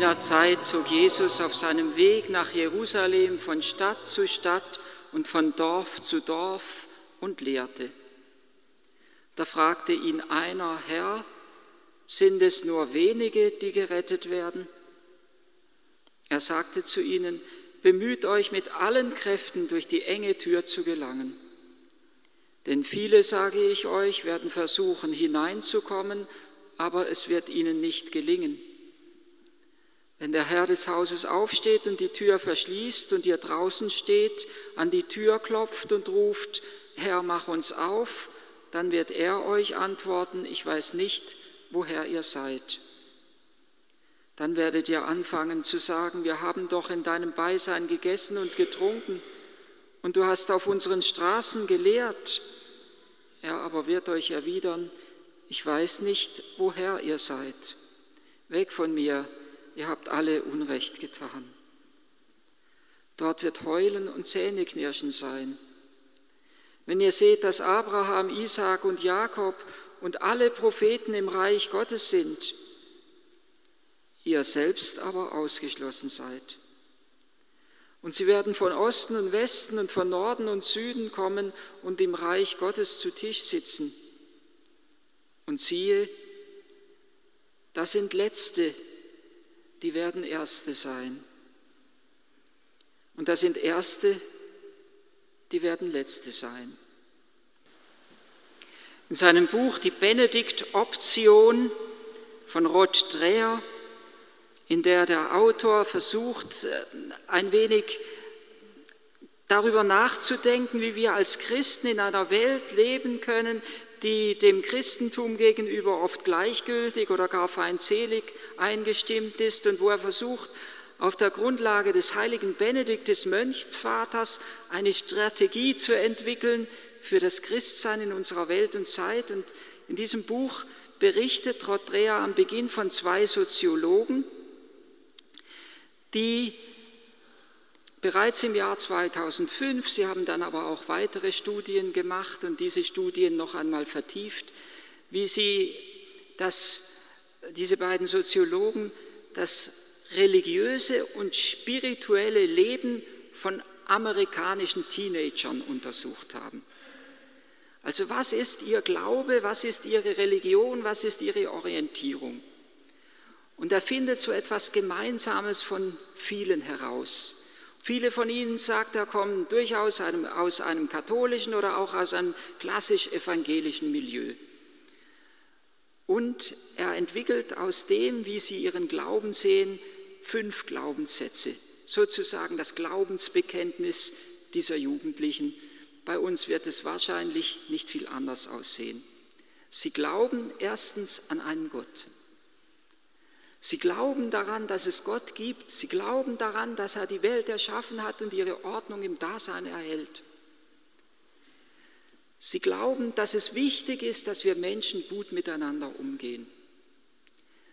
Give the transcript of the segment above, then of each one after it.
Jener Zeit zog Jesus auf seinem Weg nach Jerusalem von Stadt zu Stadt und von Dorf zu Dorf und lehrte. Da fragte ihn einer, Herr, sind es nur wenige, die gerettet werden? Er sagte zu ihnen, bemüht euch mit allen Kräften durch die enge Tür zu gelangen. Denn viele, sage ich euch, werden versuchen hineinzukommen, aber es wird ihnen nicht gelingen. Wenn der Herr des Hauses aufsteht und die Tür verschließt und ihr draußen steht, an die Tür klopft und ruft, Herr, mach uns auf, dann wird er euch antworten, ich weiß nicht, woher ihr seid. Dann werdet ihr anfangen zu sagen, wir haben doch in deinem Beisein gegessen und getrunken und du hast auf unseren Straßen gelehrt. Er aber wird euch erwidern, ich weiß nicht, woher ihr seid. Weg von mir, ihr habt alle Unrecht getan. Dort wird Heulen und Zähneknirschen sein. Wenn ihr seht, dass Abraham, Isaak und Jakob und alle Propheten im Reich Gottes sind, ihr selbst aber ausgeschlossen seid. Und sie werden von Osten und Westen und von Norden und Süden kommen und im Reich Gottes zu Tisch sitzen. Und siehe, das sind Letzte, die werden Erste sein. Und das sind Erste, die werden Letzte sein. In seinem Buch Die Benedikt-Option von Rod Dreher, in der der Autor versucht, äh, ein wenig darüber nachzudenken, wie wir als Christen in einer Welt leben können, die dem Christentum gegenüber oft gleichgültig oder gar feindselig eingestimmt ist und wo er versucht, auf der Grundlage des heiligen Benedikt des Mönchvaters eine Strategie zu entwickeln für das Christsein in unserer Welt und Zeit. Und in diesem Buch berichtet Rodrea am Beginn von zwei Soziologen, die bereits im Jahr 2005, sie haben dann aber auch weitere Studien gemacht und diese Studien noch einmal vertieft, wie sie das, diese beiden Soziologen das religiöse und spirituelle Leben von amerikanischen Teenagern untersucht haben. Also was ist ihr Glaube, was ist ihre Religion, was ist ihre Orientierung? Und er findet so etwas Gemeinsames von vielen heraus. Viele von ihnen, sagt er, kommen durchaus einem, aus einem katholischen oder auch aus einem klassisch evangelischen Milieu. Und er entwickelt aus dem, wie sie ihren Glauben sehen, fünf Glaubenssätze, sozusagen das Glaubensbekenntnis dieser Jugendlichen. Bei uns wird es wahrscheinlich nicht viel anders aussehen. Sie glauben erstens an einen Gott. Sie glauben daran, dass es Gott gibt. Sie glauben daran, dass er die Welt erschaffen hat und ihre Ordnung im Dasein erhält. Sie glauben, dass es wichtig ist, dass wir Menschen gut miteinander umgehen.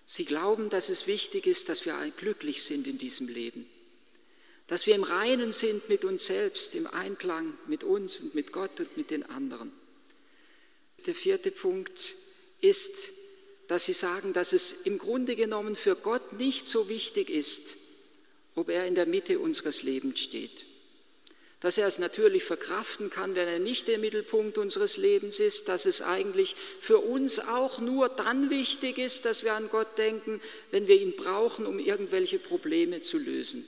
Sie glauben, dass es wichtig ist, dass wir glücklich sind in diesem Leben. Dass wir im Reinen sind mit uns selbst, im Einklang mit uns und mit Gott und mit den anderen. Der vierte Punkt ist, dass sie sagen, dass es im Grunde genommen für Gott nicht so wichtig ist, ob er in der Mitte unseres Lebens steht. Dass er es natürlich verkraften kann, wenn er nicht der Mittelpunkt unseres Lebens ist, dass es eigentlich für uns auch nur dann wichtig ist, dass wir an Gott denken, wenn wir ihn brauchen, um irgendwelche Probleme zu lösen.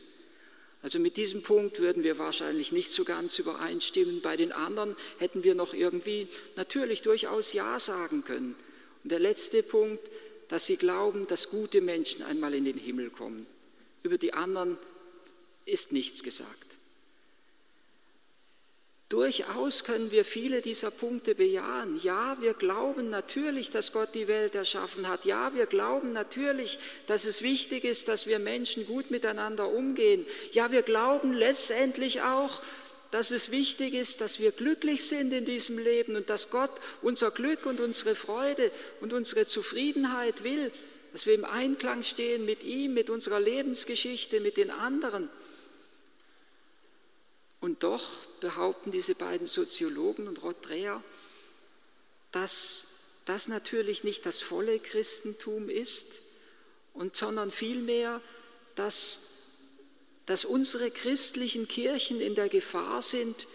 Also mit diesem Punkt würden wir wahrscheinlich nicht so ganz übereinstimmen. Bei den anderen hätten wir noch irgendwie natürlich durchaus Ja sagen können. Und der letzte Punkt, dass sie glauben, dass gute Menschen einmal in den Himmel kommen. Über die anderen ist nichts gesagt. Durchaus können wir viele dieser Punkte bejahen. Ja, wir glauben natürlich, dass Gott die Welt erschaffen hat. Ja, wir glauben natürlich, dass es wichtig ist, dass wir Menschen gut miteinander umgehen. Ja, wir glauben letztendlich auch, dass es wichtig ist, dass wir glücklich sind in diesem Leben und dass Gott unser Glück und unsere Freude und unsere Zufriedenheit will, dass wir im Einklang stehen mit ihm, mit unserer Lebensgeschichte, mit den anderen. Und doch behaupten diese beiden Soziologen und Rottreer, dass das natürlich nicht das volle Christentum ist und sondern vielmehr, dass, dass unsere christlichen Kirchen in der Gefahr sind,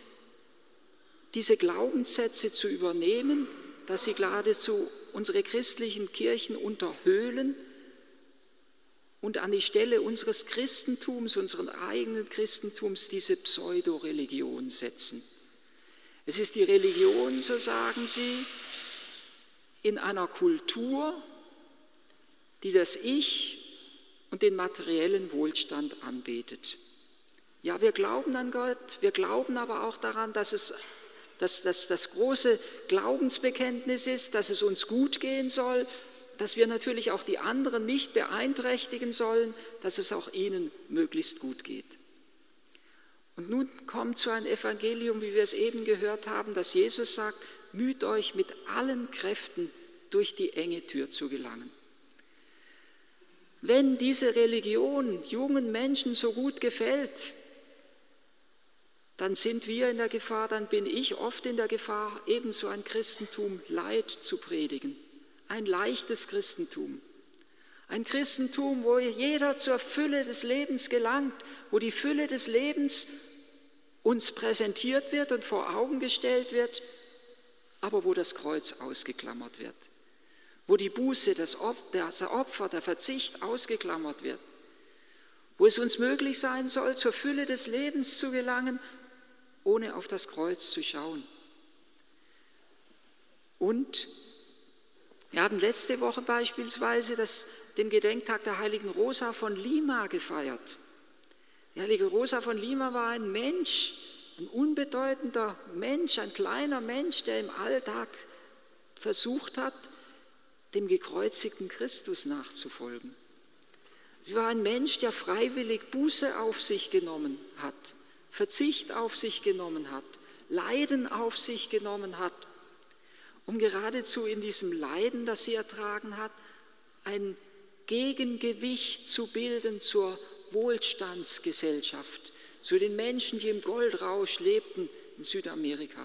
diese Glaubenssätze zu übernehmen, dass sie geradezu unsere christlichen Kirchen unterhöhlen und an die Stelle unseres Christentums, unseren eigenen Christentums, diese Pseudoreligion setzen. Es ist die Religion, so sagen sie, in einer Kultur, die das Ich und den materiellen Wohlstand anbetet. Ja, wir glauben an Gott, wir glauben aber auch daran, dass es dass das, das große Glaubensbekenntnis ist, dass es uns gut gehen soll, dass wir natürlich auch die anderen nicht beeinträchtigen sollen, dass es auch ihnen möglichst gut geht. Und nun kommt so ein Evangelium, wie wir es eben gehört haben, dass Jesus sagt, müht euch mit allen Kräften durch die enge Tür zu gelangen. Wenn diese Religion jungen Menschen so gut gefällt, dann sind wir in der Gefahr, dann bin ich oft in der Gefahr, ebenso ein Christentum Leid zu predigen. Ein leichtes Christentum. Ein Christentum, wo jeder zur Fülle des Lebens gelangt, wo die Fülle des Lebens uns präsentiert wird und vor Augen gestellt wird, aber wo das Kreuz ausgeklammert wird. Wo die Buße, das Opfer, der Verzicht ausgeklammert wird. Wo es uns möglich sein soll, zur Fülle des Lebens zu gelangen ohne auf das Kreuz zu schauen. Und wir haben letzte Woche beispielsweise das, den Gedenktag der heiligen Rosa von Lima gefeiert. Die heilige Rosa von Lima war ein Mensch, ein unbedeutender Mensch, ein kleiner Mensch, der im Alltag versucht hat, dem gekreuzigten Christus nachzufolgen. Sie war ein Mensch, der freiwillig Buße auf sich genommen hat Verzicht auf sich genommen hat, Leiden auf sich genommen hat, um geradezu in diesem Leiden, das sie ertragen hat, ein Gegengewicht zu bilden zur Wohlstandsgesellschaft, zu den Menschen, die im Goldrausch lebten in Südamerika.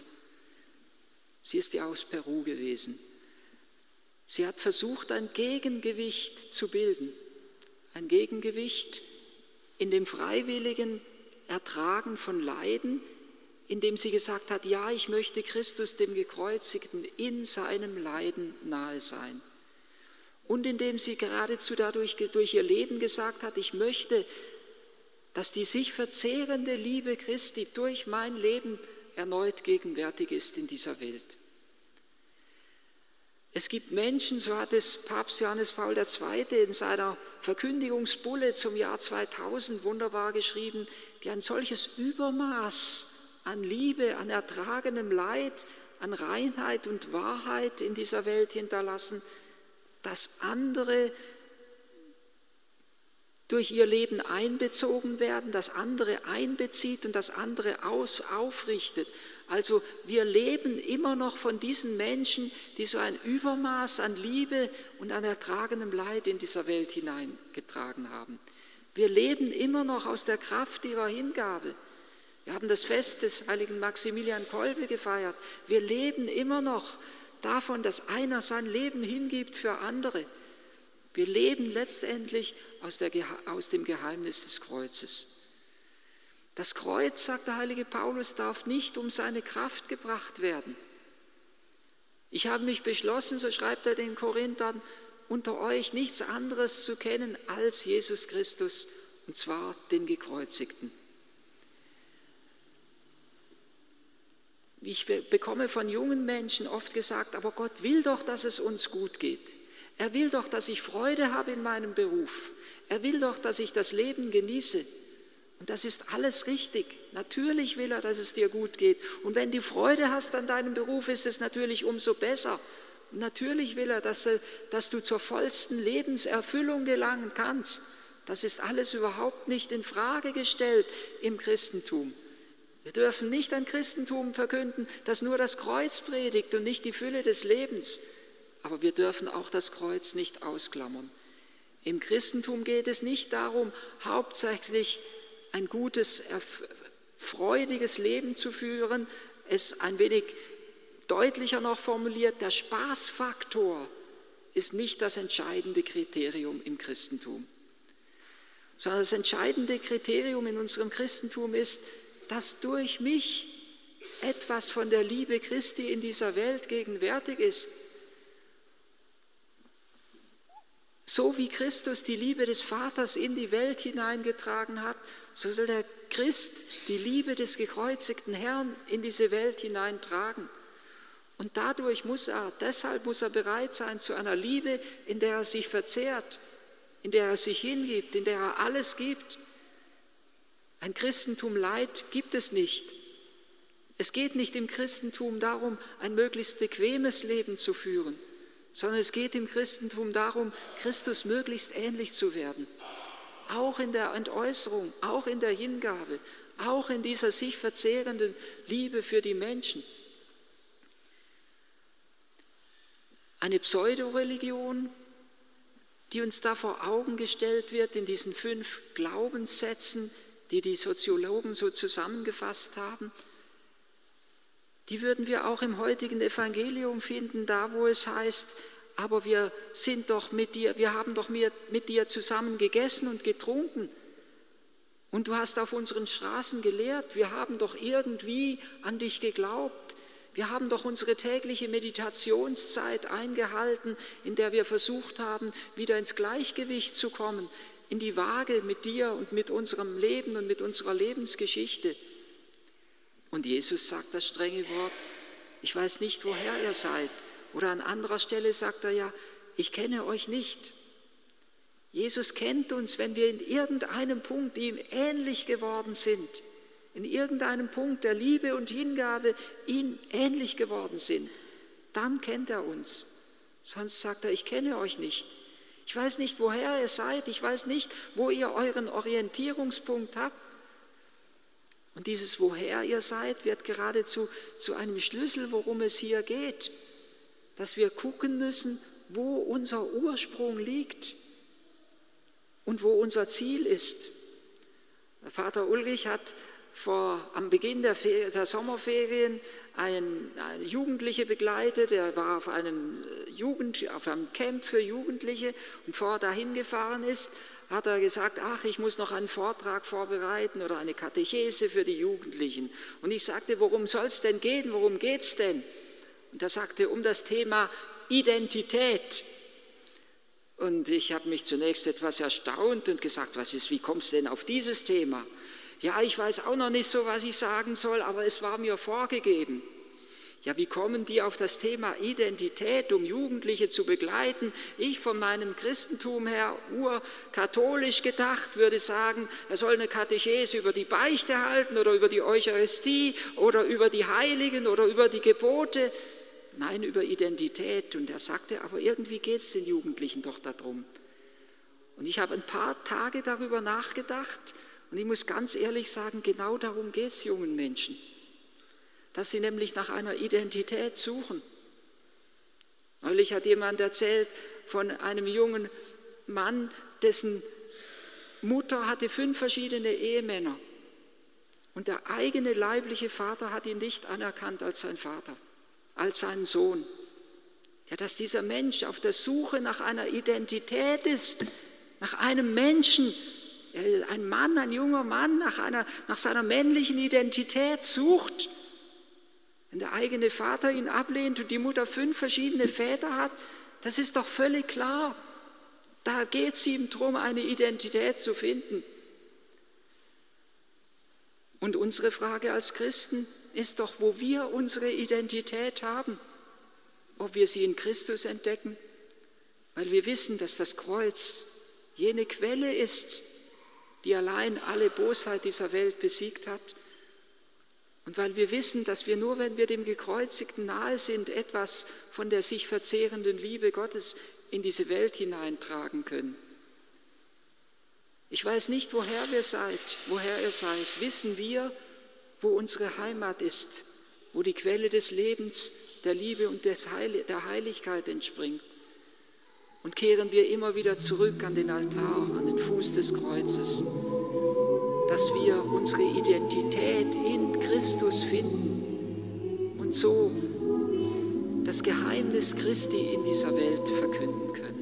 Sie ist ja aus Peru gewesen. Sie hat versucht, ein Gegengewicht zu bilden, ein Gegengewicht in dem freiwilligen Ertragen von Leiden, indem sie gesagt hat, ja, ich möchte Christus dem Gekreuzigten in seinem Leiden nahe sein. Und indem sie geradezu dadurch durch ihr Leben gesagt hat, ich möchte, dass die sich verzehrende Liebe Christi durch mein Leben erneut gegenwärtig ist in dieser Welt. Es gibt Menschen, so hat es Papst Johannes Paul II. in seiner Verkündigungsbulle zum Jahr 2000 wunderbar geschrieben, die ein solches Übermaß an Liebe, an ertragenem Leid, an Reinheit und Wahrheit in dieser Welt hinterlassen, dass andere durch ihr Leben einbezogen werden, das andere einbezieht und das andere aus, aufrichtet. Also wir leben immer noch von diesen Menschen, die so ein Übermaß an Liebe und an ertragenem Leid in dieser Welt hineingetragen haben. Wir leben immer noch aus der Kraft ihrer Hingabe. Wir haben das Fest des heiligen Maximilian Kolbe gefeiert. Wir leben immer noch davon, dass einer sein Leben hingibt für andere. Wir leben letztendlich aus, der, aus dem Geheimnis des Kreuzes. Das Kreuz, sagt der heilige Paulus, darf nicht um seine Kraft gebracht werden. Ich habe mich beschlossen, so schreibt er den Korinthern, unter euch nichts anderes zu kennen als Jesus Christus, und zwar den Gekreuzigten. Ich bekomme von jungen Menschen oft gesagt, aber Gott will doch, dass es uns gut geht. Er will doch, dass ich Freude habe in meinem Beruf. Er will doch, dass ich das Leben genieße. Und das ist alles richtig. Natürlich will er, dass es dir gut geht. Und wenn du Freude hast an deinem Beruf, ist es natürlich umso besser. Und natürlich will er, dass, dass du zur vollsten Lebenserfüllung gelangen kannst. Das ist alles überhaupt nicht in Frage gestellt im Christentum. Wir dürfen nicht ein Christentum verkünden, das nur das Kreuz predigt und nicht die Fülle des Lebens. Aber wir dürfen auch das Kreuz nicht ausklammern. Im Christentum geht es nicht darum, hauptsächlich ein gutes, freudiges Leben zu führen, es ein wenig deutlicher noch formuliert, der Spaßfaktor ist nicht das entscheidende Kriterium im Christentum, sondern das entscheidende Kriterium in unserem Christentum ist, dass durch mich etwas von der Liebe Christi in dieser Welt gegenwärtig ist. So wie Christus die Liebe des Vaters in die Welt hineingetragen hat, so soll der Christ die Liebe des gekreuzigten Herrn in diese Welt hineintragen. Und dadurch muss er, deshalb muss er bereit sein zu einer Liebe, in der er sich verzehrt, in der er sich hingibt, in der er alles gibt. Ein Christentum Leid gibt es nicht. Es geht nicht im Christentum darum, ein möglichst bequemes Leben zu führen, sondern es geht im Christentum darum, Christus möglichst ähnlich zu werden. Auch in der Entäußerung, auch in der Hingabe, auch in dieser sich verzehrenden Liebe für die Menschen. Eine Pseudoreligion, die uns da vor Augen gestellt wird in diesen fünf Glaubenssätzen, die die Soziologen so zusammengefasst haben, die würden wir auch im heutigen Evangelium finden, da wo es heißt, aber wir sind doch mit dir, wir haben doch mit dir zusammen gegessen und getrunken. Und du hast auf unseren Straßen gelehrt, wir haben doch irgendwie an dich geglaubt. Wir haben doch unsere tägliche Meditationszeit eingehalten, in der wir versucht haben, wieder ins Gleichgewicht zu kommen, in die Waage mit dir und mit unserem Leben und mit unserer Lebensgeschichte. Und Jesus sagt das strenge Wort, ich weiß nicht, woher ihr seid. Oder an anderer Stelle sagt er ja, ich kenne euch nicht. Jesus kennt uns, wenn wir in irgendeinem Punkt ihm ähnlich geworden sind, in irgendeinem Punkt der Liebe und Hingabe ihm ähnlich geworden sind, dann kennt er uns. Sonst sagt er, ich kenne euch nicht. Ich weiß nicht, woher ihr seid, ich weiß nicht, wo ihr euren Orientierungspunkt habt. Und dieses Woher ihr seid wird geradezu zu einem Schlüssel, worum es hier geht, dass wir gucken müssen, wo unser Ursprung liegt und wo unser Ziel ist. Der Vater Ulrich hat vor, am Beginn der, der Sommerferien einen, eine Jugendliche begleitet. Er war auf einem, Jugend, auf einem Camp für Jugendliche und er dahin gefahren ist, hat er gesagt, ach, ich muss noch einen Vortrag vorbereiten oder eine Katechese für die Jugendlichen. Und ich sagte, worum soll es denn gehen? Worum geht es denn? Und er sagte, um das Thema Identität. Und ich habe mich zunächst etwas erstaunt und gesagt, was ist, wie kommst du denn auf dieses Thema? Ja, ich weiß auch noch nicht so, was ich sagen soll, aber es war mir vorgegeben. Ja, wie kommen die auf das Thema Identität, um Jugendliche zu begleiten? Ich von meinem Christentum her, urkatholisch gedacht, würde sagen, er soll eine Katechese über die Beichte halten oder über die Eucharistie oder über die Heiligen oder über die Gebote. Nein, über Identität. Und er sagte, aber irgendwie geht es den Jugendlichen doch darum. Und ich habe ein paar Tage darüber nachgedacht und ich muss ganz ehrlich sagen, genau darum geht es jungen Menschen dass sie nämlich nach einer Identität suchen. Neulich hat jemand erzählt von einem jungen Mann, dessen Mutter hatte fünf verschiedene Ehemänner. Und der eigene leibliche Vater hat ihn nicht anerkannt als sein Vater, als seinen Sohn. Ja, dass dieser Mensch auf der Suche nach einer Identität ist, nach einem Menschen, ein Mann, ein junger Mann, nach, einer, nach seiner männlichen Identität sucht. Wenn der eigene Vater ihn ablehnt und die Mutter fünf verschiedene Väter hat, das ist doch völlig klar. Da geht es ihm darum, eine Identität zu finden. Und unsere Frage als Christen ist doch, wo wir unsere Identität haben, ob wir sie in Christus entdecken, weil wir wissen, dass das Kreuz jene Quelle ist, die allein alle Bosheit dieser Welt besiegt hat und weil wir wissen, dass wir nur, wenn wir dem Gekreuzigten nahe sind, etwas von der sich verzehrenden Liebe Gottes in diese Welt hineintragen können. Ich weiß nicht, woher wir seid, woher ihr seid. Wissen wir, wo unsere Heimat ist, wo die Quelle des Lebens, der Liebe und der Heiligkeit entspringt. Und kehren wir immer wieder zurück an den Altar, an den Fuß des Kreuzes dass wir unsere Identität in Christus finden und so das Geheimnis Christi in dieser Welt verkünden können.